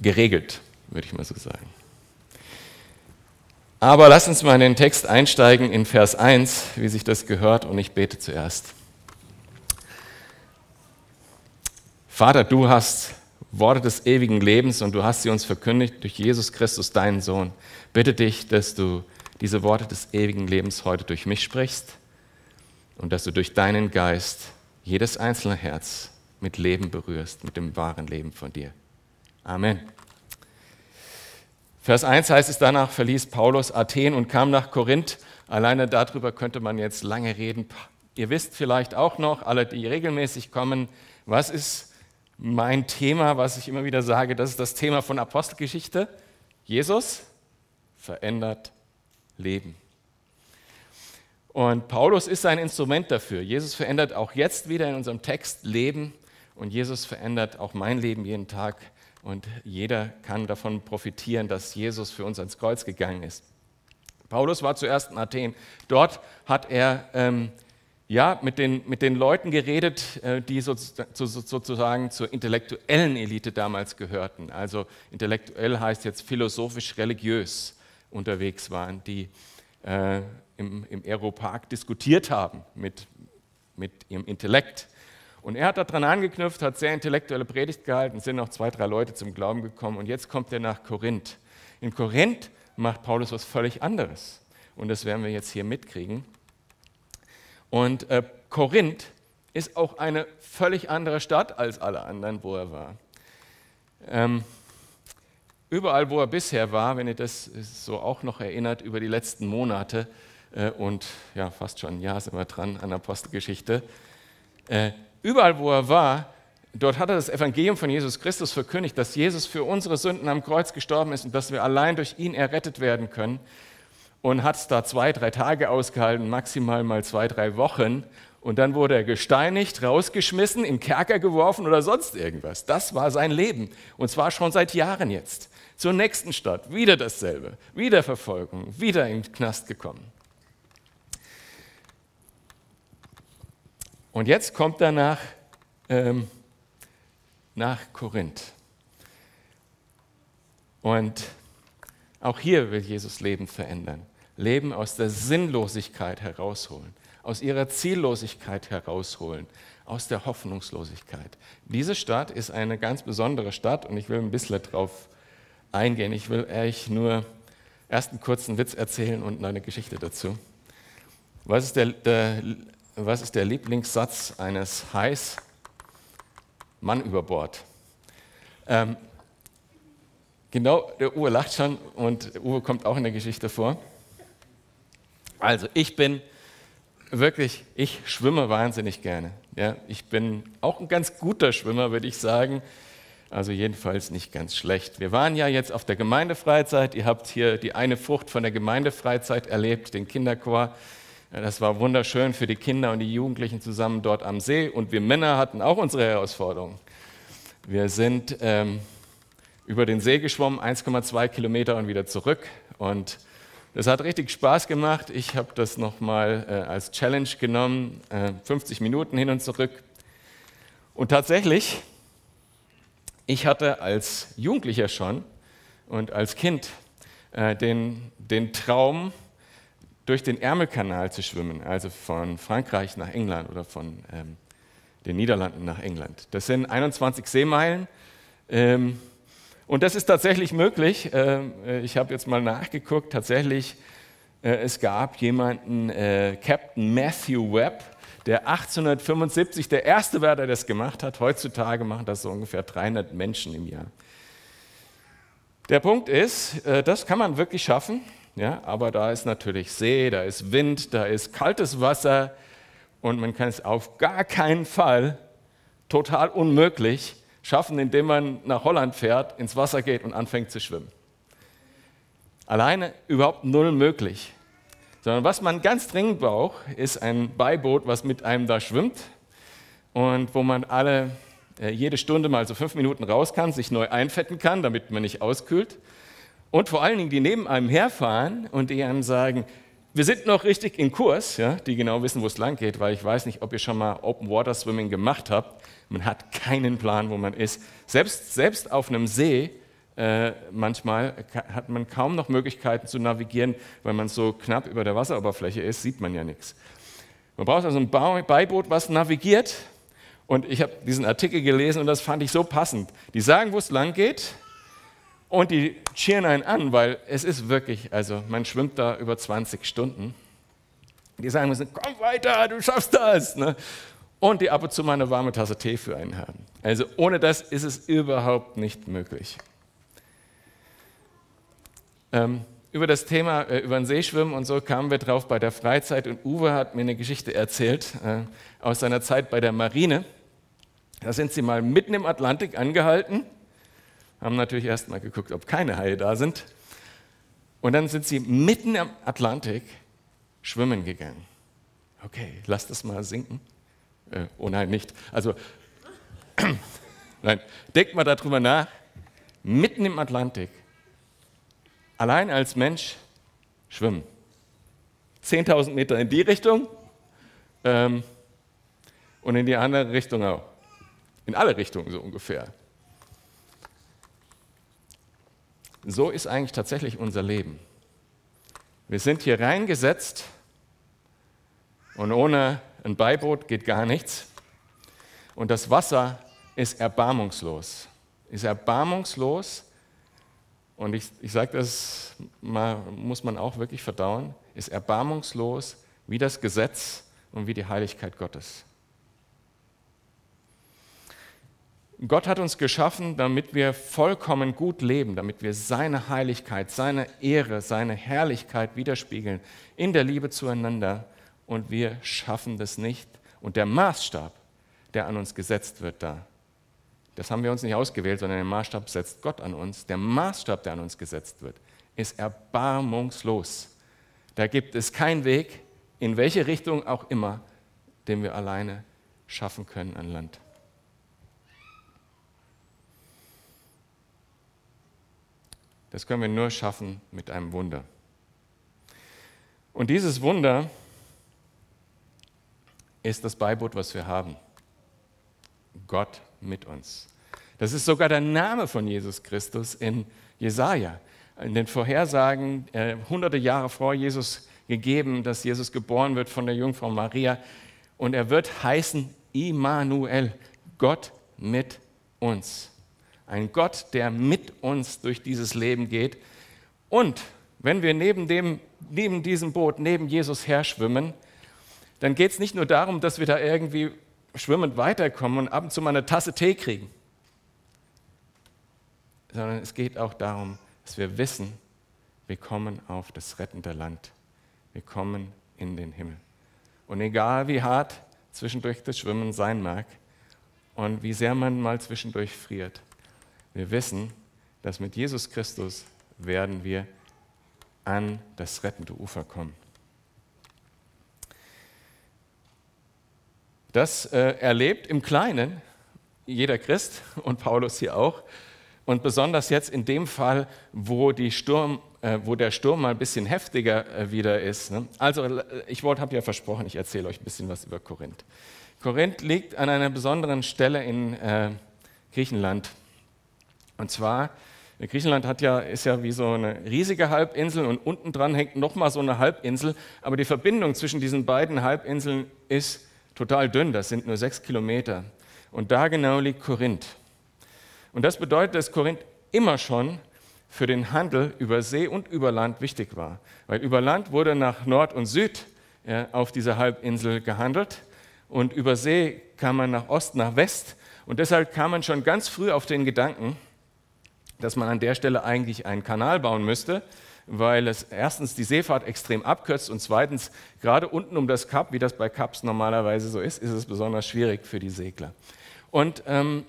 geregelt, würde ich mal so sagen. Aber lass uns mal in den Text einsteigen in Vers 1, wie sich das gehört, und ich bete zuerst. Vater, du hast Worte des ewigen Lebens und du hast sie uns verkündigt durch Jesus Christus, deinen Sohn. Bitte dich, dass du diese Worte des ewigen Lebens heute durch mich sprichst und dass du durch deinen Geist jedes einzelne Herz mit Leben berührst, mit dem wahren Leben von dir. Amen. Vers 1 heißt es, danach verließ Paulus Athen und kam nach Korinth. Alleine darüber könnte man jetzt lange reden. Ihr wisst vielleicht auch noch, alle, die regelmäßig kommen, was ist mein Thema, was ich immer wieder sage, das ist das Thema von Apostelgeschichte. Jesus verändert Leben. Und Paulus ist ein Instrument dafür. Jesus verändert auch jetzt wieder in unserem Text Leben und Jesus verändert auch mein Leben jeden Tag und jeder kann davon profitieren, dass Jesus für uns ans Kreuz gegangen ist. Paulus war zuerst in Athen. Dort hat er ähm, ja, mit, den, mit den Leuten geredet, äh, die so, so, sozusagen zur intellektuellen Elite damals gehörten. Also intellektuell heißt jetzt philosophisch-religiös unterwegs waren, die äh, im, im Aeropark diskutiert haben mit, mit ihrem Intellekt. Und er hat daran angeknüpft, hat sehr intellektuelle Predigt gehalten, sind noch zwei, drei Leute zum Glauben gekommen und jetzt kommt er nach Korinth. In Korinth macht Paulus was völlig anderes und das werden wir jetzt hier mitkriegen. Und äh, Korinth ist auch eine völlig andere Stadt als alle anderen, wo er war. Ähm, überall, wo er bisher war, wenn ihr das so auch noch erinnert, über die letzten Monate äh, und ja, fast schon ein Jahr sind wir dran an Apostelgeschichte, äh, Überall, wo er war, dort hat er das Evangelium von Jesus Christus verkündigt, dass Jesus für unsere Sünden am Kreuz gestorben ist und dass wir allein durch ihn errettet werden können. Und hat es da zwei, drei Tage ausgehalten, maximal mal zwei, drei Wochen. Und dann wurde er gesteinigt, rausgeschmissen, in Kerker geworfen oder sonst irgendwas. Das war sein Leben. Und zwar schon seit Jahren jetzt. Zur nächsten Stadt, wieder dasselbe. Wieder Verfolgung, wieder in den Knast gekommen. Und jetzt kommt er nach, ähm, nach Korinth. Und auch hier will Jesus Leben verändern. Leben aus der Sinnlosigkeit herausholen, aus ihrer Ziellosigkeit herausholen, aus der Hoffnungslosigkeit. Diese Stadt ist eine ganz besondere Stadt und ich will ein bisschen darauf eingehen. Ich will euch nur erst einen kurzen Witz erzählen und eine Geschichte dazu. Was ist der, der was ist der Lieblingssatz eines Hais? Mann über Bord. Ähm, genau, der Uwe lacht schon und Uwe kommt auch in der Geschichte vor. Also ich bin wirklich, ich schwimme wahnsinnig gerne. Ja, ich bin auch ein ganz guter Schwimmer, würde ich sagen. Also jedenfalls nicht ganz schlecht. Wir waren ja jetzt auf der Gemeindefreizeit. Ihr habt hier die eine Frucht von der Gemeindefreizeit erlebt, den Kinderchor. Das war wunderschön für die Kinder und die Jugendlichen zusammen dort am See. Und wir Männer hatten auch unsere Herausforderungen. Wir sind ähm, über den See geschwommen, 1,2 Kilometer und wieder zurück. Und das hat richtig Spaß gemacht. Ich habe das nochmal äh, als Challenge genommen, äh, 50 Minuten hin und zurück. Und tatsächlich, ich hatte als Jugendlicher schon und als Kind äh, den, den Traum, durch den Ärmelkanal zu schwimmen, also von Frankreich nach England oder von ähm, den Niederlanden nach England. Das sind 21 Seemeilen. Ähm, und das ist tatsächlich möglich. Ähm, äh, ich habe jetzt mal nachgeguckt. Tatsächlich, äh, es gab jemanden, äh, Captain Matthew Webb, der 1875 der erste war, der das gemacht hat. Heutzutage machen das so ungefähr 300 Menschen im Jahr. Der Punkt ist, äh, das kann man wirklich schaffen. Ja, aber da ist natürlich See, da ist Wind, da ist kaltes Wasser und man kann es auf gar keinen Fall total unmöglich schaffen, indem man nach Holland fährt, ins Wasser geht und anfängt zu schwimmen. Alleine überhaupt null möglich. Sondern was man ganz dringend braucht, ist ein Beiboot, was mit einem da schwimmt und wo man alle äh, jede Stunde mal so fünf Minuten raus kann, sich neu einfetten kann, damit man nicht auskühlt und vor allen Dingen, die neben einem herfahren und die einem sagen, wir sind noch richtig in Kurs, ja, die genau wissen, wo es lang geht, weil ich weiß nicht, ob ihr schon mal Open Water Swimming gemacht habt. Man hat keinen Plan, wo man ist. Selbst, selbst auf einem See äh, manchmal hat man kaum noch Möglichkeiten zu navigieren, weil man so knapp über der Wasseroberfläche ist, sieht man ja nichts. Man braucht also ein Beiboot, was navigiert. Und ich habe diesen Artikel gelesen und das fand ich so passend. Die sagen, wo es lang geht und die cheeren einen an, weil es ist wirklich, also man schwimmt da über 20 Stunden. Die sagen müssen, komm weiter, du schaffst das. Ne? Und die ab und zu mal eine warme Tasse Tee für einen haben. Also ohne das ist es überhaupt nicht möglich. Ähm, über das Thema, äh, über den Seeschwimmen und so kamen wir drauf bei der Freizeit und Uwe hat mir eine Geschichte erzählt äh, aus seiner Zeit bei der Marine. Da sind sie mal mitten im Atlantik angehalten, haben natürlich erst mal geguckt, ob keine Haie da sind. Und dann sind sie mitten im Atlantik schwimmen gegangen. Okay, lass das mal sinken. Äh, oh nein, nicht. Also, nein, denkt mal darüber nach. Mitten im Atlantik allein als Mensch schwimmen. 10.000 Meter in die Richtung ähm, und in die andere Richtung auch. In alle Richtungen so ungefähr. So ist eigentlich tatsächlich unser Leben. Wir sind hier reingesetzt und ohne ein Beiboot geht gar nichts. Und das Wasser ist erbarmungslos. Ist erbarmungslos und ich, ich sage das mal, muss man auch wirklich verdauen, ist erbarmungslos wie das Gesetz und wie die Heiligkeit Gottes. Gott hat uns geschaffen, damit wir vollkommen gut leben, damit wir seine Heiligkeit, seine Ehre, seine Herrlichkeit widerspiegeln in der Liebe zueinander. Und wir schaffen das nicht. Und der Maßstab, der an uns gesetzt wird da, das haben wir uns nicht ausgewählt, sondern den Maßstab setzt Gott an uns. Der Maßstab, der an uns gesetzt wird, ist erbarmungslos. Da gibt es keinen Weg, in welche Richtung auch immer, den wir alleine schaffen können an Land. Das können wir nur schaffen mit einem Wunder. Und dieses Wunder ist das Beiboot, was wir haben. Gott mit uns. Das ist sogar der Name von Jesus Christus in Jesaja. In den Vorhersagen äh, hunderte Jahre vor Jesus gegeben, dass Jesus geboren wird von der Jungfrau Maria. Und er wird heißen Immanuel, Gott mit uns. Ein Gott, der mit uns durch dieses Leben geht. Und wenn wir neben, dem, neben diesem Boot, neben Jesus her schwimmen, dann geht es nicht nur darum, dass wir da irgendwie schwimmend weiterkommen und ab und zu mal eine Tasse Tee kriegen, sondern es geht auch darum, dass wir wissen, wir kommen auf das rettende Land. Wir kommen in den Himmel. Und egal wie hart zwischendurch das Schwimmen sein mag und wie sehr man mal zwischendurch friert, wir wissen, dass mit Jesus Christus werden wir an das rettende Ufer kommen. Das äh, erlebt im Kleinen jeder Christ und Paulus hier auch. Und besonders jetzt in dem Fall, wo, Sturm, äh, wo der Sturm mal ein bisschen heftiger äh, wieder ist. Ne? Also, ich habe ja versprochen, ich erzähle euch ein bisschen was über Korinth. Korinth liegt an einer besonderen Stelle in äh, Griechenland. Und zwar, Griechenland hat ja, ist ja wie so eine riesige Halbinsel und unten dran hängt nochmal so eine Halbinsel. Aber die Verbindung zwischen diesen beiden Halbinseln ist total dünn, das sind nur sechs Kilometer. Und da genau liegt Korinth. Und das bedeutet, dass Korinth immer schon für den Handel über See und über Land wichtig war. Weil über Land wurde nach Nord und Süd ja, auf dieser Halbinsel gehandelt und über See kam man nach Ost, nach West. Und deshalb kam man schon ganz früh auf den Gedanken, dass man an der Stelle eigentlich einen Kanal bauen müsste, weil es erstens die Seefahrt extrem abkürzt und zweitens gerade unten um das Kap, wie das bei Kaps normalerweise so ist, ist es besonders schwierig für die Segler. Und ähm,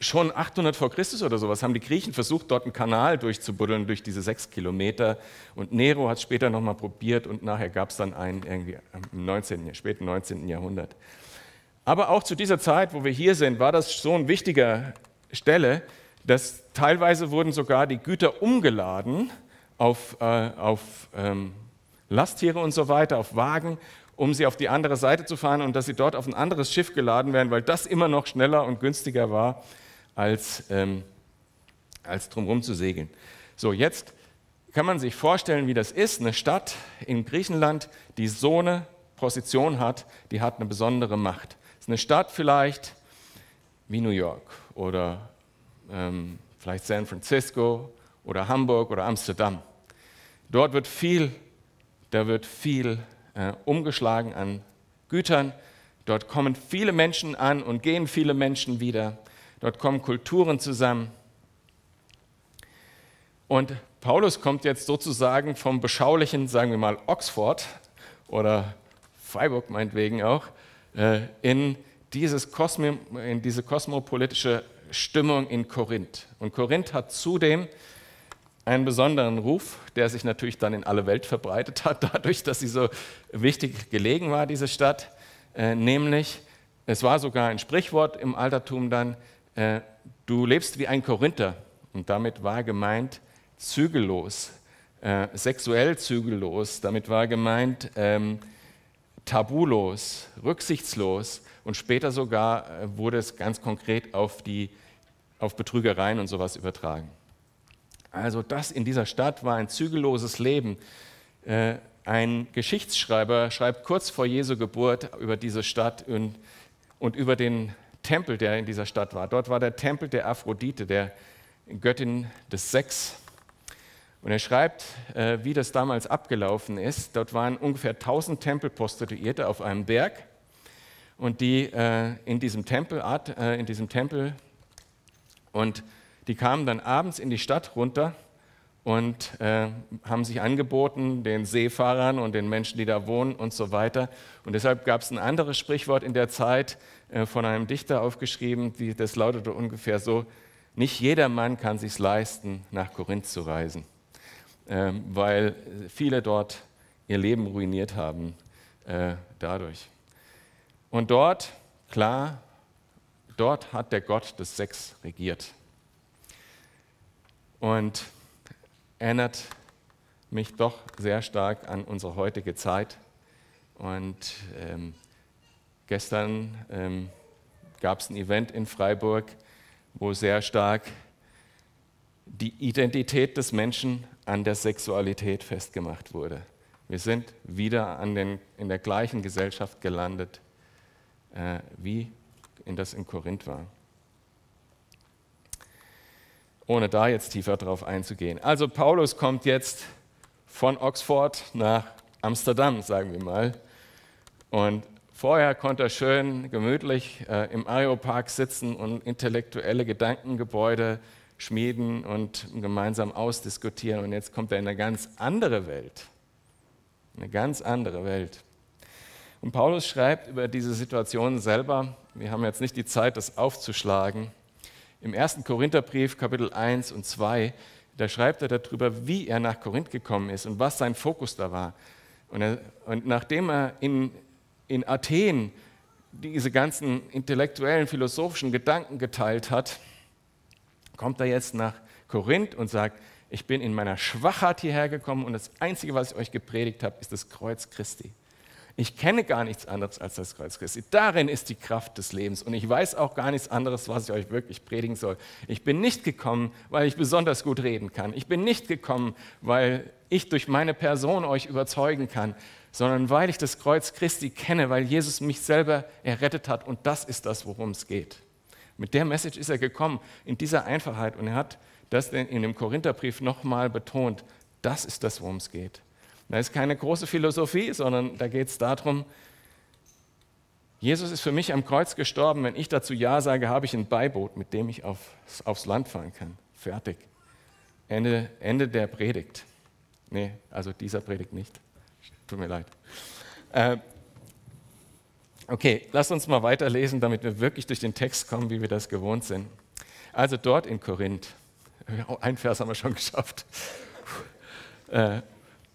schon 800 vor Christus oder sowas haben die Griechen versucht, dort einen Kanal durchzubuddeln durch diese sechs Kilometer. Und Nero hat es später nochmal probiert und nachher gab es dann einen irgendwie im 19., späten 19. Jahrhundert. Aber auch zu dieser Zeit, wo wir hier sind, war das so eine wichtige Stelle, dass teilweise wurden sogar die Güter umgeladen auf, äh, auf ähm, Lasttiere und so weiter, auf Wagen, um sie auf die andere Seite zu fahren und dass sie dort auf ein anderes Schiff geladen werden, weil das immer noch schneller und günstiger war, als ähm, als drumherum zu segeln. So, jetzt kann man sich vorstellen, wie das ist. Eine Stadt in Griechenland, die so eine Position hat, die hat eine besondere Macht. Es ist eine Stadt vielleicht wie New York oder ähm, vielleicht San Francisco oder Hamburg oder Amsterdam. Dort wird viel, da wird viel äh, umgeschlagen an Gütern. Dort kommen viele Menschen an und gehen viele Menschen wieder. Dort kommen Kulturen zusammen. Und Paulus kommt jetzt sozusagen vom beschaulichen, sagen wir mal, Oxford oder Freiburg meinetwegen auch, äh, in, dieses Kosmo, in diese kosmopolitische Stimmung in Korinth. Und Korinth hat zudem einen besonderen Ruf, der sich natürlich dann in alle Welt verbreitet hat, dadurch, dass sie so wichtig gelegen war, diese Stadt. Äh, nämlich, es war sogar ein Sprichwort im Altertum dann, äh, du lebst wie ein Korinther. Und damit war gemeint zügellos, äh, sexuell zügellos. Damit war gemeint ähm, tabulos, rücksichtslos. Und später sogar äh, wurde es ganz konkret auf, die, auf Betrügereien und sowas übertragen. Also das in dieser Stadt war ein zügelloses Leben. Äh, ein Geschichtsschreiber schreibt kurz vor Jesu Geburt über diese Stadt und, und über den Tempel, der in dieser Stadt war. Dort war der Tempel der Aphrodite, der Göttin des Sex. Und er schreibt, äh, wie das damals abgelaufen ist. Dort waren ungefähr 1000 Tempelprostituierte auf einem Berg und die äh, in diesem Tempel, in diesem Tempel und die kamen dann abends in die Stadt runter und äh, haben sich angeboten, den Seefahrern und den Menschen, die da wohnen und so weiter. Und deshalb gab es ein anderes Sprichwort in der Zeit äh, von einem Dichter aufgeschrieben, die, das lautete ungefähr so, nicht jeder Mann kann sich leisten, nach Korinth zu reisen, äh, weil viele dort ihr Leben ruiniert haben äh, dadurch. Und dort, klar, dort hat der Gott des Sex regiert und erinnert mich doch sehr stark an unsere heutige Zeit. Und ähm, gestern ähm, gab es ein Event in Freiburg, wo sehr stark die Identität des Menschen an der Sexualität festgemacht wurde. Wir sind wieder den, in der gleichen Gesellschaft gelandet, äh, wie in das in Korinth war ohne da jetzt tiefer drauf einzugehen. Also Paulus kommt jetzt von Oxford nach Amsterdam, sagen wir mal. Und vorher konnte er schön gemütlich äh, im Areopark sitzen und intellektuelle Gedankengebäude schmieden und gemeinsam ausdiskutieren. Und jetzt kommt er in eine ganz andere Welt. Eine ganz andere Welt. Und Paulus schreibt über diese Situation selber, wir haben jetzt nicht die Zeit, das aufzuschlagen, im ersten Korintherbrief, Kapitel 1 und 2, da schreibt er darüber, wie er nach Korinth gekommen ist und was sein Fokus da war. Und, er, und nachdem er in, in Athen diese ganzen intellektuellen, philosophischen Gedanken geteilt hat, kommt er jetzt nach Korinth und sagt, ich bin in meiner Schwachheit hierher gekommen und das Einzige, was ich euch gepredigt habe, ist das Kreuz Christi. Ich kenne gar nichts anderes als das Kreuz Christi. Darin ist die Kraft des Lebens. Und ich weiß auch gar nichts anderes, was ich euch wirklich predigen soll. Ich bin nicht gekommen, weil ich besonders gut reden kann. Ich bin nicht gekommen, weil ich durch meine Person euch überzeugen kann, sondern weil ich das Kreuz Christi kenne, weil Jesus mich selber errettet hat. Und das ist das, worum es geht. Mit der Message ist er gekommen, in dieser Einfachheit. Und er hat das in dem Korintherbrief nochmal betont. Das ist das, worum es geht. Da ist keine große Philosophie, sondern da geht es darum, Jesus ist für mich am Kreuz gestorben. Wenn ich dazu Ja sage, habe ich ein Beiboot, mit dem ich auf, aufs Land fahren kann. Fertig. Ende, Ende der Predigt. Nee, also dieser Predigt nicht. Tut mir leid. Äh, okay, lass uns mal weiterlesen, damit wir wirklich durch den Text kommen, wie wir das gewohnt sind. Also dort in Korinth. Ein Vers haben wir schon geschafft. Äh,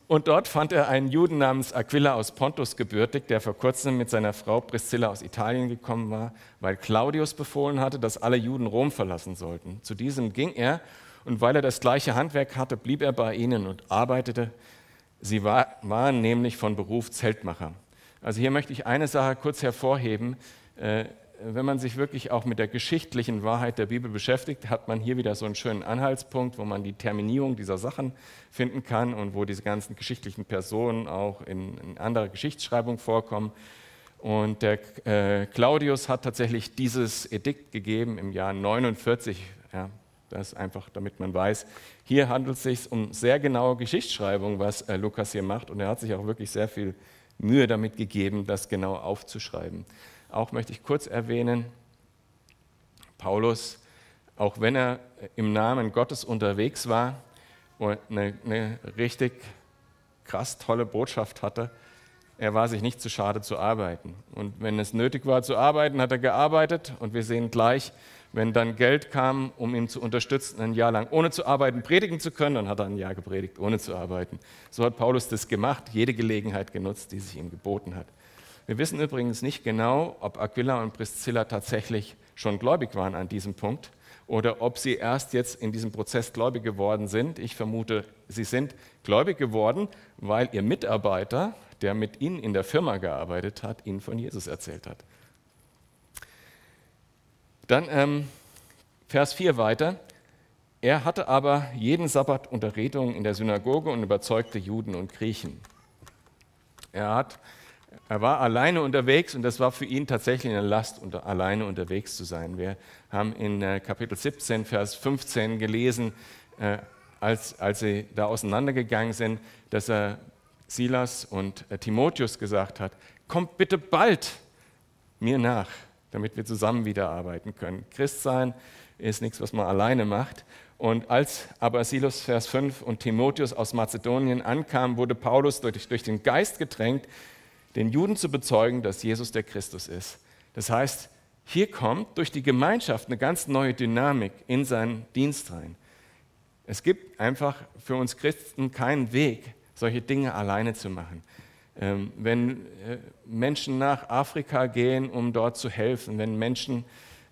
und dort fand er einen Juden namens Aquila aus Pontus gebürtig, der vor kurzem mit seiner Frau Priscilla aus Italien gekommen war, weil Claudius befohlen hatte, dass alle Juden Rom verlassen sollten. Zu diesem ging er und weil er das gleiche Handwerk hatte, blieb er bei ihnen und arbeitete. Sie war, waren nämlich von Beruf Zeltmacher. Also hier möchte ich eine Sache kurz hervorheben. Wenn man sich wirklich auch mit der geschichtlichen Wahrheit der Bibel beschäftigt, hat man hier wieder so einen schönen Anhaltspunkt, wo man die Terminierung dieser Sachen finden kann und wo diese ganzen geschichtlichen Personen auch in, in anderer Geschichtsschreibung vorkommen. Und der äh, Claudius hat tatsächlich dieses Edikt gegeben im Jahr 49. Ja, das einfach, damit man weiß, hier handelt es sich um sehr genaue Geschichtsschreibung, was äh, Lukas hier macht. Und er hat sich auch wirklich sehr viel Mühe damit gegeben, das genau aufzuschreiben. Auch möchte ich kurz erwähnen, Paulus, auch wenn er im Namen Gottes unterwegs war und eine, eine richtig krass tolle Botschaft hatte, er war sich nicht zu schade zu arbeiten. Und wenn es nötig war zu arbeiten, hat er gearbeitet. Und wir sehen gleich, wenn dann Geld kam, um ihn zu unterstützen, ein Jahr lang ohne zu arbeiten predigen zu können, dann hat er ein Jahr gepredigt, ohne zu arbeiten. So hat Paulus das gemacht, jede Gelegenheit genutzt, die sich ihm geboten hat. Wir wissen übrigens nicht genau, ob Aquila und Priscilla tatsächlich schon gläubig waren an diesem Punkt oder ob sie erst jetzt in diesem Prozess gläubig geworden sind. Ich vermute, sie sind gläubig geworden, weil ihr Mitarbeiter, der mit ihnen in der Firma gearbeitet hat, ihnen von Jesus erzählt hat. Dann ähm, Vers 4 weiter. Er hatte aber jeden Sabbat Unterredungen in der Synagoge und überzeugte Juden und Griechen. Er hat er war alleine unterwegs und das war für ihn tatsächlich eine Last, alleine unterwegs zu sein. Wir haben in äh, Kapitel 17, Vers 15 gelesen, äh, als, als sie da auseinandergegangen sind, dass er Silas und äh, Timotheus gesagt hat, kommt bitte bald mir nach, damit wir zusammen wieder arbeiten können. Christsein ist nichts, was man alleine macht. Und als aber Silas, Vers 5 und Timotheus aus Mazedonien ankamen, wurde Paulus durch, durch den Geist gedrängt, den Juden zu bezeugen, dass Jesus der Christus ist. Das heißt, hier kommt durch die Gemeinschaft eine ganz neue Dynamik in seinen Dienst rein. Es gibt einfach für uns Christen keinen Weg, solche Dinge alleine zu machen. Ähm, wenn äh, Menschen nach Afrika gehen, um dort zu helfen, wenn Menschen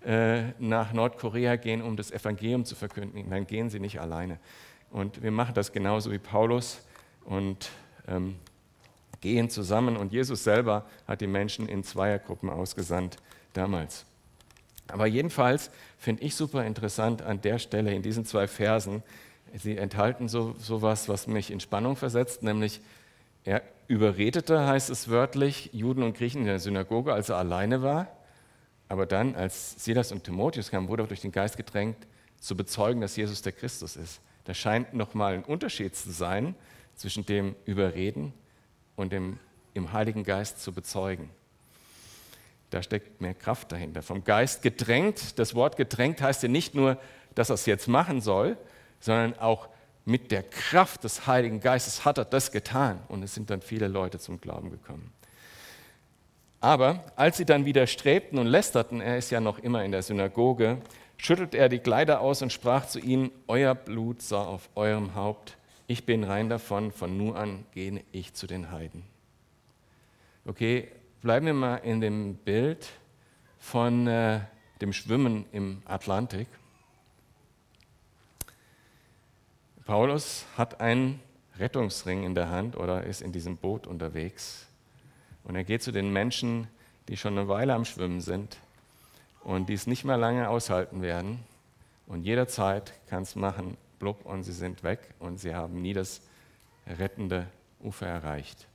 äh, nach Nordkorea gehen, um das Evangelium zu verkünden, dann gehen sie nicht alleine. Und wir machen das genauso wie Paulus. Und ähm, gehen zusammen. Und Jesus selber hat die Menschen in Zweiergruppen ausgesandt damals. Aber jedenfalls finde ich super interessant an der Stelle in diesen zwei Versen, sie enthalten so, so was, was mich in Spannung versetzt, nämlich er überredete, heißt es wörtlich, Juden und Griechen in der Synagoge, als er alleine war. Aber dann, als Silas und Timotheus kamen, wurde er durch den Geist gedrängt, zu bezeugen, dass Jesus der Christus ist. Da scheint nochmal ein Unterschied zu sein zwischen dem Überreden und im, im Heiligen Geist zu bezeugen. Da steckt mehr Kraft dahinter. Vom Geist gedrängt, das Wort gedrängt heißt ja nicht nur, dass er es jetzt machen soll, sondern auch mit der Kraft des Heiligen Geistes hat er das getan und es sind dann viele Leute zum Glauben gekommen. Aber als sie dann wieder strebten und lästerten, er ist ja noch immer in der Synagoge, schüttelt er die Kleider aus und sprach zu ihnen, Euer Blut sei auf eurem Haupt ich bin rein davon, von nun an gehe ich zu den Heiden. Okay, bleiben wir mal in dem Bild von äh, dem Schwimmen im Atlantik. Paulus hat einen Rettungsring in der Hand oder ist in diesem Boot unterwegs. Und er geht zu den Menschen, die schon eine Weile am Schwimmen sind und die es nicht mehr lange aushalten werden. Und jederzeit kann es machen, blub, und sie sind weg und sie haben nie das rettende Ufer erreicht.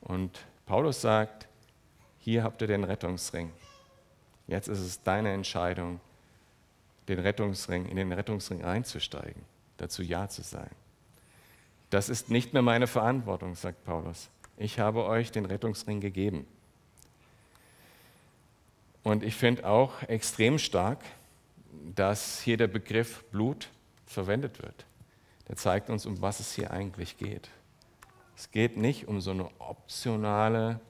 Und Paulus sagt, hier habt ihr den Rettungsring. Jetzt ist es deine Entscheidung, den Rettungsring, in den Rettungsring einzusteigen, dazu Ja zu sagen. Das ist nicht mehr meine Verantwortung, sagt Paulus. Ich habe euch den Rettungsring gegeben. Und ich finde auch extrem stark, dass hier der Begriff Blut verwendet wird. Der zeigt uns, um was es hier eigentlich geht. Es geht nicht um so eine optionale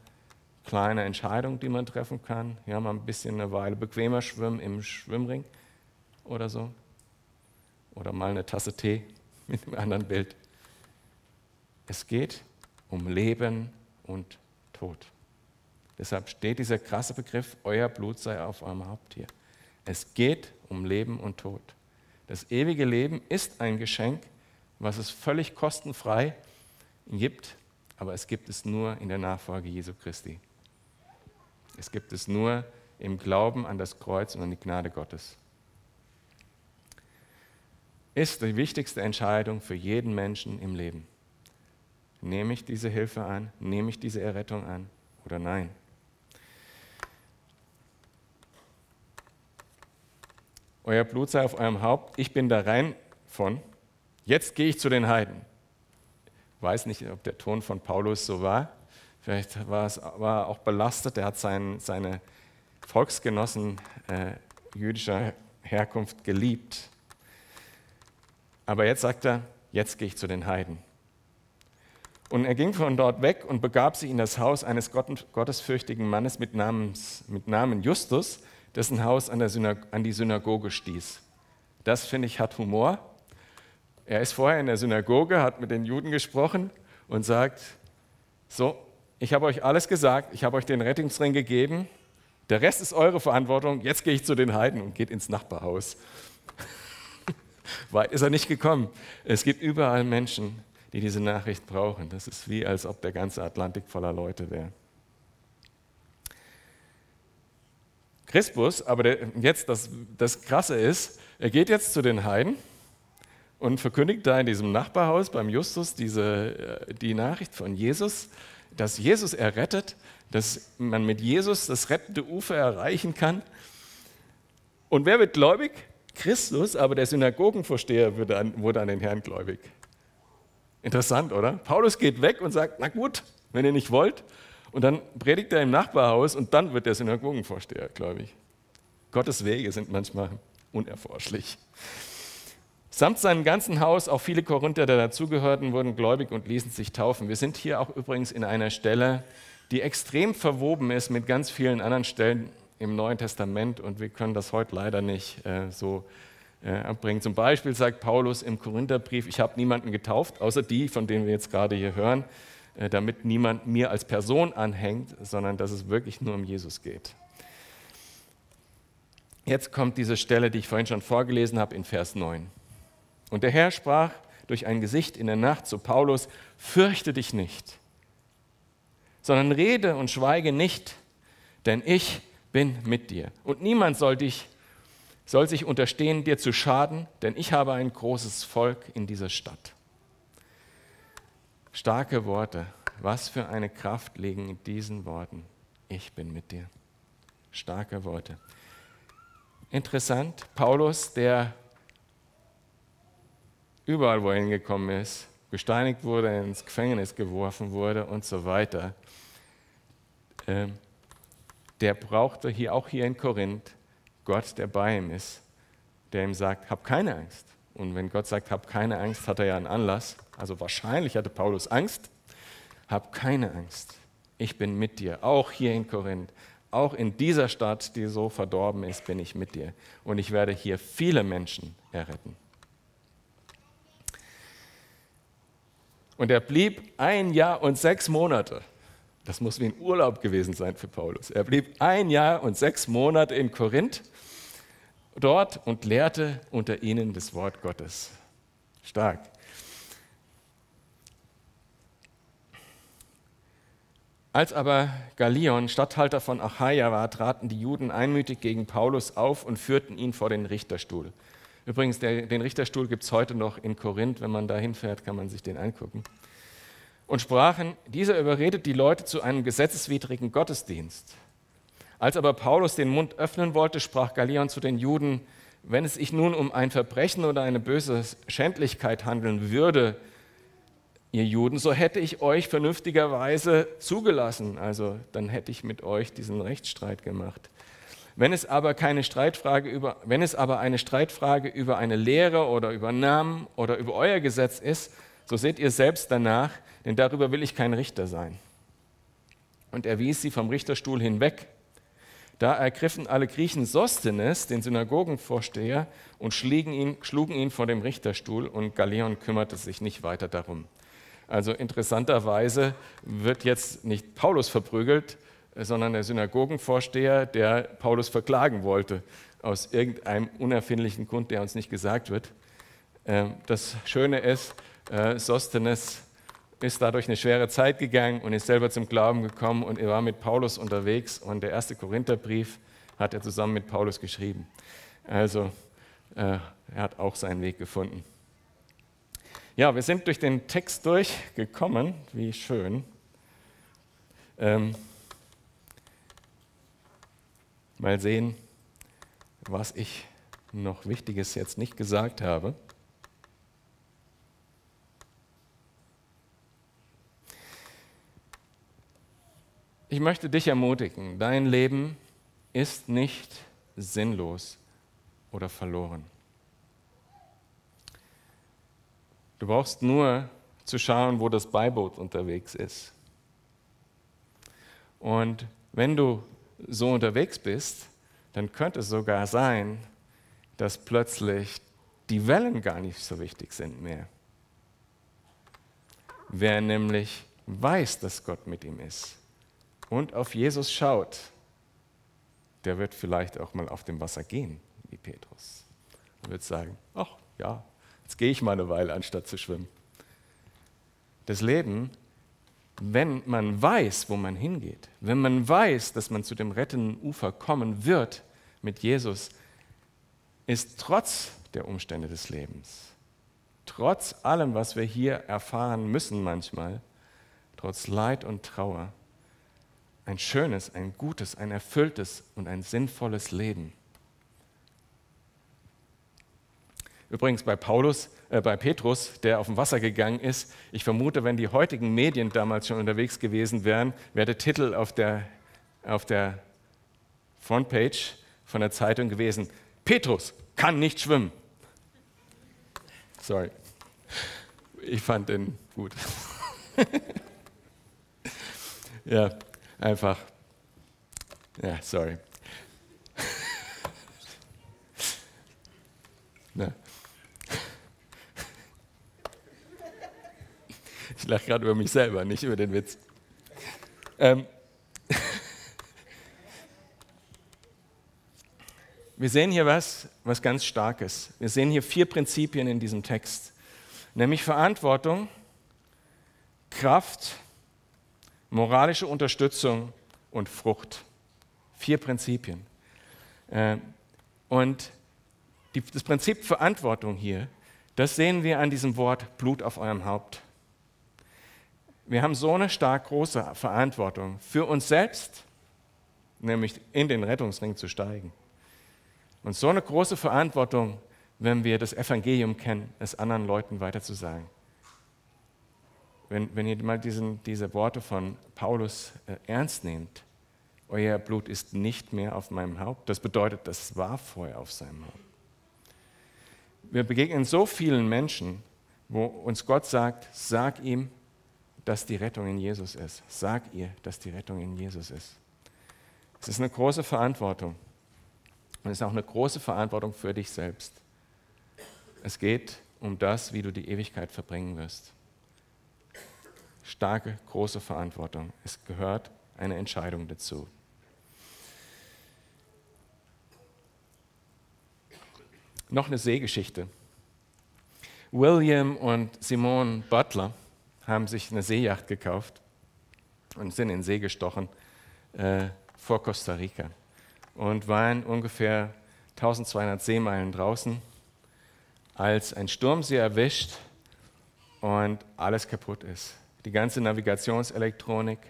kleine Entscheidung, die man treffen kann. Ja, mal ein bisschen eine Weile bequemer schwimmen im Schwimmring oder so. Oder mal eine Tasse Tee mit einem anderen Bild. Es geht um Leben und Tod. Deshalb steht dieser krasse Begriff, euer Blut sei auf eurem Haupt hier. Es geht um Leben und Tod. Das ewige Leben ist ein Geschenk, was es völlig kostenfrei gibt, aber es gibt es nur in der Nachfolge Jesu Christi. Es gibt es nur im Glauben an das Kreuz und an die Gnade Gottes. Ist die wichtigste Entscheidung für jeden Menschen im Leben. Nehme ich diese Hilfe an? Nehme ich diese Errettung an oder nein? Euer Blut sei auf eurem Haupt, ich bin da rein von. Jetzt gehe ich zu den Heiden. Weiß nicht, ob der Ton von Paulus so war. Vielleicht war, es, war er auch belastet. Er hat sein, seine Volksgenossen äh, jüdischer Herkunft geliebt. Aber jetzt sagt er, jetzt gehe ich zu den Heiden. Und er ging von dort weg und begab sich in das Haus eines gottesfürchtigen Mannes mit, Namens, mit Namen Justus, dessen Haus an, an die Synagoge stieß. Das, finde ich, hat Humor. Er ist vorher in der Synagoge, hat mit den Juden gesprochen und sagt, so, ich habe euch alles gesagt, ich habe euch den Rettungsring gegeben, der Rest ist eure Verantwortung, jetzt gehe ich zu den Heiden und geht ins Nachbarhaus. Weit ist er nicht gekommen. Es gibt überall Menschen, die diese Nachricht brauchen. Das ist wie, als ob der ganze Atlantik voller Leute wäre. Crispus, aber der, jetzt das, das Krasse ist, er geht jetzt zu den Heiden und verkündigt da in diesem Nachbarhaus beim Justus diese, äh, die Nachricht von Jesus, dass Jesus errettet, dass man mit Jesus das rettende Ufer erreichen kann. Und wer wird gläubig? Christus, aber der Synagogenvorsteher wurde an, wurde an den Herrn gläubig. Interessant, oder? Paulus geht weg und sagt, na gut, wenn ihr nicht wollt. Und dann predigt er im Nachbarhaus und dann wird der Synagogenvorsteher, glaube ich. Gottes Wege sind manchmal unerforschlich. Samt seinem ganzen Haus, auch viele Korinther, der dazugehörten, wurden gläubig und ließen sich taufen. Wir sind hier auch übrigens in einer Stelle, die extrem verwoben ist mit ganz vielen anderen Stellen im Neuen Testament und wir können das heute leider nicht äh, so äh, abbringen. Zum Beispiel sagt Paulus im Korintherbrief, ich habe niemanden getauft, außer die, von denen wir jetzt gerade hier hören, damit niemand mir als Person anhängt, sondern dass es wirklich nur um Jesus geht. Jetzt kommt diese Stelle, die ich vorhin schon vorgelesen habe, in Vers 9. Und der Herr sprach durch ein Gesicht in der Nacht zu Paulus, fürchte dich nicht, sondern rede und schweige nicht, denn ich bin mit dir. Und niemand soll dich soll sich unterstehen, dir zu schaden, denn ich habe ein großes Volk in dieser Stadt. Starke Worte. Was für eine Kraft liegen in diesen Worten. Ich bin mit dir. Starke Worte. Interessant, Paulus, der überall, wo er hingekommen ist, gesteinigt wurde, ins Gefängnis geworfen wurde und so weiter, ähm, der brauchte hier auch hier in Korinth Gott, der bei ihm ist, der ihm sagt, hab keine Angst. Und wenn Gott sagt, hab keine Angst, hat er ja einen Anlass. Also wahrscheinlich hatte Paulus Angst. Hab keine Angst. Ich bin mit dir, auch hier in Korinth. Auch in dieser Stadt, die so verdorben ist, bin ich mit dir. Und ich werde hier viele Menschen erretten. Und er blieb ein Jahr und sechs Monate. Das muss wie ein Urlaub gewesen sein für Paulus. Er blieb ein Jahr und sechs Monate in Korinth dort und lehrte unter ihnen das Wort Gottes. Stark. Als aber Galion Statthalter von Achaia war, traten die Juden einmütig gegen Paulus auf und führten ihn vor den Richterstuhl. Übrigens, der, den Richterstuhl gibt es heute noch in Korinth. Wenn man da hinfährt, kann man sich den angucken. Und sprachen, dieser überredet die Leute zu einem gesetzeswidrigen Gottesdienst. Als aber Paulus den Mund öffnen wollte, sprach Galion zu den Juden, wenn es sich nun um ein Verbrechen oder eine böse Schändlichkeit handeln würde, ihr Juden, so hätte ich euch vernünftigerweise zugelassen. Also dann hätte ich mit euch diesen Rechtsstreit gemacht. Wenn es aber keine Streitfrage über, wenn es aber eine Streitfrage über eine Lehre oder über Namen oder über euer Gesetz ist, so seht ihr selbst danach, denn darüber will ich kein Richter sein. Und er wies sie vom Richterstuhl hinweg da ergriffen alle Griechen Sosthenes, den Synagogenvorsteher, und schlugen ihn, schlugen ihn vor dem Richterstuhl und Galeon kümmerte sich nicht weiter darum. Also interessanterweise wird jetzt nicht Paulus verprügelt, sondern der Synagogenvorsteher, der Paulus verklagen wollte, aus irgendeinem unerfindlichen Grund, der uns nicht gesagt wird. Ähm, das Schöne ist, äh, Sosthenes ist dadurch eine schwere Zeit gegangen und ist selber zum Glauben gekommen und er war mit Paulus unterwegs und der erste Korintherbrief hat er zusammen mit Paulus geschrieben. Also äh, er hat auch seinen Weg gefunden. Ja, wir sind durch den Text durchgekommen. Wie schön. Ähm, mal sehen, was ich noch Wichtiges jetzt nicht gesagt habe. Ich möchte dich ermutigen, dein Leben ist nicht sinnlos oder verloren. Du brauchst nur zu schauen, wo das Beiboot unterwegs ist. Und wenn du so unterwegs bist, dann könnte es sogar sein, dass plötzlich die Wellen gar nicht so wichtig sind mehr. Wer nämlich weiß, dass Gott mit ihm ist und auf Jesus schaut, der wird vielleicht auch mal auf dem Wasser gehen, wie Petrus. Er wird sagen, ach ja, jetzt gehe ich mal eine Weile, anstatt zu schwimmen. Das Leben, wenn man weiß, wo man hingeht, wenn man weiß, dass man zu dem rettenden Ufer kommen wird mit Jesus, ist trotz der Umstände des Lebens, trotz allem, was wir hier erfahren müssen manchmal, trotz Leid und Trauer, ein schönes, ein gutes, ein erfülltes und ein sinnvolles Leben. Übrigens bei Paulus, äh, bei Petrus, der auf dem Wasser gegangen ist, ich vermute, wenn die heutigen Medien damals schon unterwegs gewesen wären, wäre der Titel auf der, auf der Frontpage von der Zeitung gewesen, Petrus kann nicht schwimmen. Sorry. Ich fand den gut. ja, einfach. Ja, sorry. Na. Ich lache gerade über mich selber, nicht über den Witz. Ähm. Wir sehen hier was, was ganz Starkes. Wir sehen hier vier Prinzipien in diesem Text, nämlich Verantwortung, Kraft, moralische Unterstützung und Frucht. Vier Prinzipien. Äh, und das Prinzip Verantwortung hier, das sehen wir an diesem Wort Blut auf eurem Haupt. Wir haben so eine stark große Verantwortung für uns selbst, nämlich in den Rettungsring zu steigen. Und so eine große Verantwortung, wenn wir das Evangelium kennen, es anderen Leuten weiterzusagen. Wenn, wenn ihr mal diesen, diese Worte von Paulus äh, ernst nehmt, euer Blut ist nicht mehr auf meinem Haupt, das bedeutet, das war vorher auf seinem Haupt. Wir begegnen so vielen Menschen, wo uns Gott sagt, sag ihm, dass die Rettung in Jesus ist. Sag ihr, dass die Rettung in Jesus ist. Es ist eine große Verantwortung. Und es ist auch eine große Verantwortung für dich selbst. Es geht um das, wie du die Ewigkeit verbringen wirst starke, große Verantwortung. Es gehört eine Entscheidung dazu. Noch eine Seegeschichte. William und Simone Butler haben sich eine Seejacht gekauft und sind in See gestochen äh, vor Costa Rica und waren ungefähr 1200 Seemeilen draußen, als ein Sturm sie erwischt und alles kaputt ist die ganze Navigationselektronik,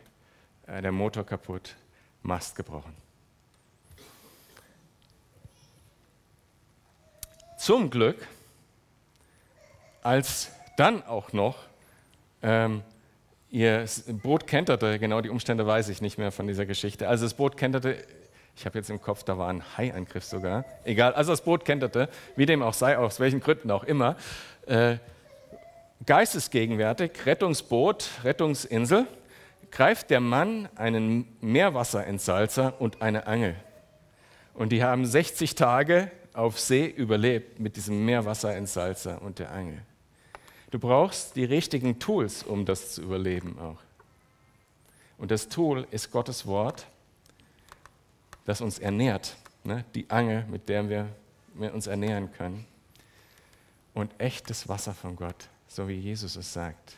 äh, der Motor kaputt, Mast gebrochen. Zum Glück, als dann auch noch ähm, ihr Boot kenterte, genau die Umstände weiß ich nicht mehr von dieser Geschichte, also das Boot kenterte, ich habe jetzt im Kopf, da war ein Haiangriff sogar, egal, also das Boot kenterte, wie dem auch sei, aus welchen Gründen auch immer, äh, Geistesgegenwärtig, Rettungsboot, Rettungsinsel, greift der Mann einen Meerwasserentsalzer und eine Angel. Und die haben 60 Tage auf See überlebt mit diesem Meerwasserentsalzer und der Angel. Du brauchst die richtigen Tools, um das zu überleben auch. Und das Tool ist Gottes Wort, das uns ernährt. Ne? Die Angel, mit der wir, wir uns ernähren können. Und echtes Wasser von Gott so wie Jesus es sagt.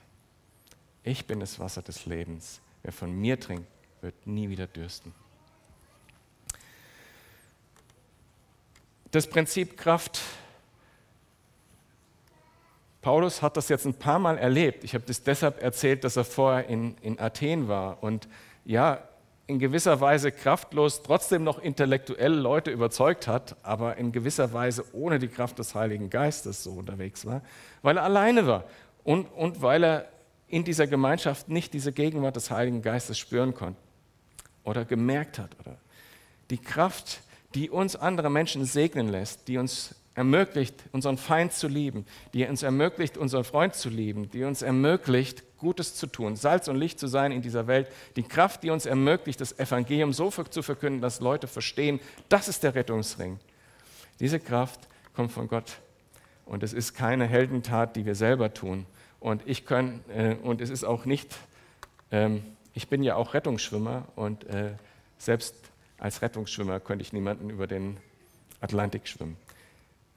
Ich bin das Wasser des Lebens. Wer von mir trinkt, wird nie wieder dürsten. Das Prinzip Kraft Paulus hat das jetzt ein paar Mal erlebt. Ich habe das deshalb erzählt, dass er vorher in, in Athen war und ja, in gewisser Weise kraftlos, trotzdem noch intellektuell Leute überzeugt hat, aber in gewisser Weise ohne die Kraft des Heiligen Geistes so unterwegs war, weil er alleine war und, und weil er in dieser Gemeinschaft nicht diese Gegenwart des Heiligen Geistes spüren konnte oder gemerkt hat. Oder die Kraft, die uns andere Menschen segnen lässt, die uns ermöglicht, unseren Feind zu lieben, die uns ermöglicht, unseren Freund zu lieben, die uns ermöglicht, Gutes zu tun, Salz und Licht zu sein in dieser Welt, die Kraft, die uns ermöglicht, das Evangelium so zu verkünden, dass Leute verstehen, das ist der Rettungsring. Diese Kraft kommt von Gott und es ist keine Heldentat, die wir selber tun. Und ich kann, äh, und es ist auch nicht, ähm, ich bin ja auch Rettungsschwimmer und äh, selbst als Rettungsschwimmer könnte ich niemanden über den Atlantik schwimmen.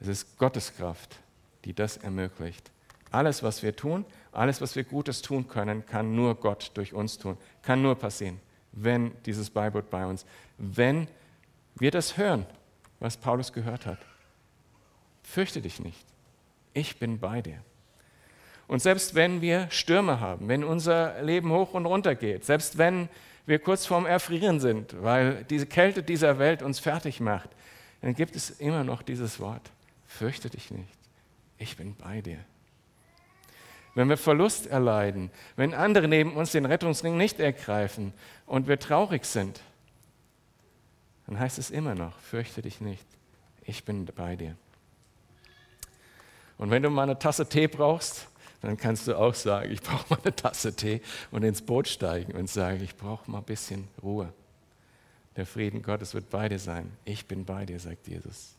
Es ist Gottes Kraft, die das ermöglicht. Alles, was wir tun, alles, was wir Gutes tun können, kann nur Gott durch uns tun. Kann nur passieren, wenn dieses Beiboot bei uns, wenn wir das hören, was Paulus gehört hat. Fürchte dich nicht. Ich bin bei dir. Und selbst wenn wir Stürme haben, wenn unser Leben hoch und runter geht, selbst wenn wir kurz vorm Erfrieren sind, weil diese Kälte dieser Welt uns fertig macht, dann gibt es immer noch dieses Wort fürchte dich nicht, ich bin bei dir. Wenn wir Verlust erleiden, wenn andere neben uns den Rettungsring nicht ergreifen und wir traurig sind, dann heißt es immer noch, fürchte dich nicht, ich bin bei dir. Und wenn du mal eine Tasse Tee brauchst, dann kannst du auch sagen, ich brauche mal eine Tasse Tee und ins Boot steigen und sagen, ich brauche mal ein bisschen Ruhe. Der Frieden Gottes wird bei dir sein. Ich bin bei dir, sagt Jesus.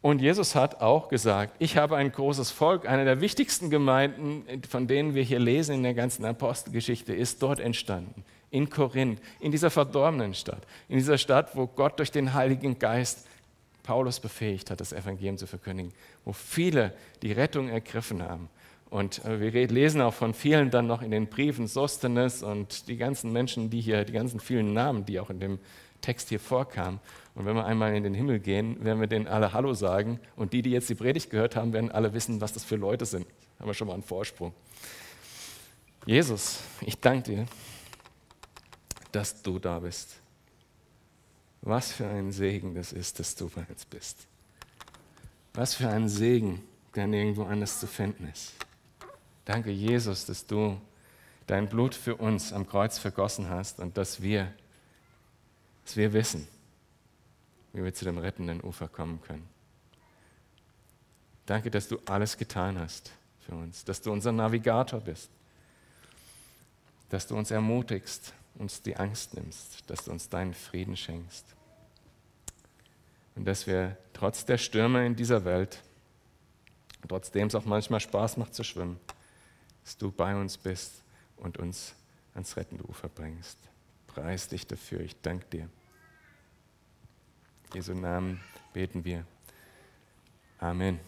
Und Jesus hat auch gesagt, ich habe ein großes Volk. Eine der wichtigsten Gemeinden, von denen wir hier lesen in der ganzen Apostelgeschichte, ist dort entstanden. In Korinth, in dieser verdorbenen Stadt. In dieser Stadt, wo Gott durch den Heiligen Geist Paulus befähigt hat, das Evangelium zu verkündigen. Wo viele die Rettung ergriffen haben. Und äh, wir lesen auch von vielen dann noch in den Briefen, Sostenes und die ganzen Menschen, die hier, die ganzen vielen Namen, die auch in dem Text hier vorkam. Und wenn wir einmal in den Himmel gehen, werden wir denen alle Hallo sagen. Und die, die jetzt die Predigt gehört haben, werden alle wissen, was das für Leute sind. Da haben wir schon mal einen Vorsprung. Jesus, ich danke dir, dass du da bist. Was für ein Segen das ist, dass du bei uns bist. Was für ein Segen, der nirgendwo anders zu finden ist. Danke, Jesus, dass du dein Blut für uns am Kreuz vergossen hast und dass wir, dass wir wissen, wie wir zu dem rettenden Ufer kommen können. Danke, dass du alles getan hast für uns, dass du unser Navigator bist, dass du uns ermutigst, uns die Angst nimmst, dass du uns deinen Frieden schenkst. Und dass wir trotz der Stürme in dieser Welt, trotzdem es auch manchmal Spaß macht zu schwimmen, dass du bei uns bist und uns ans rettende Ufer bringst. Preis dich dafür, ich danke dir. Jesu Namen beten wir. Amen.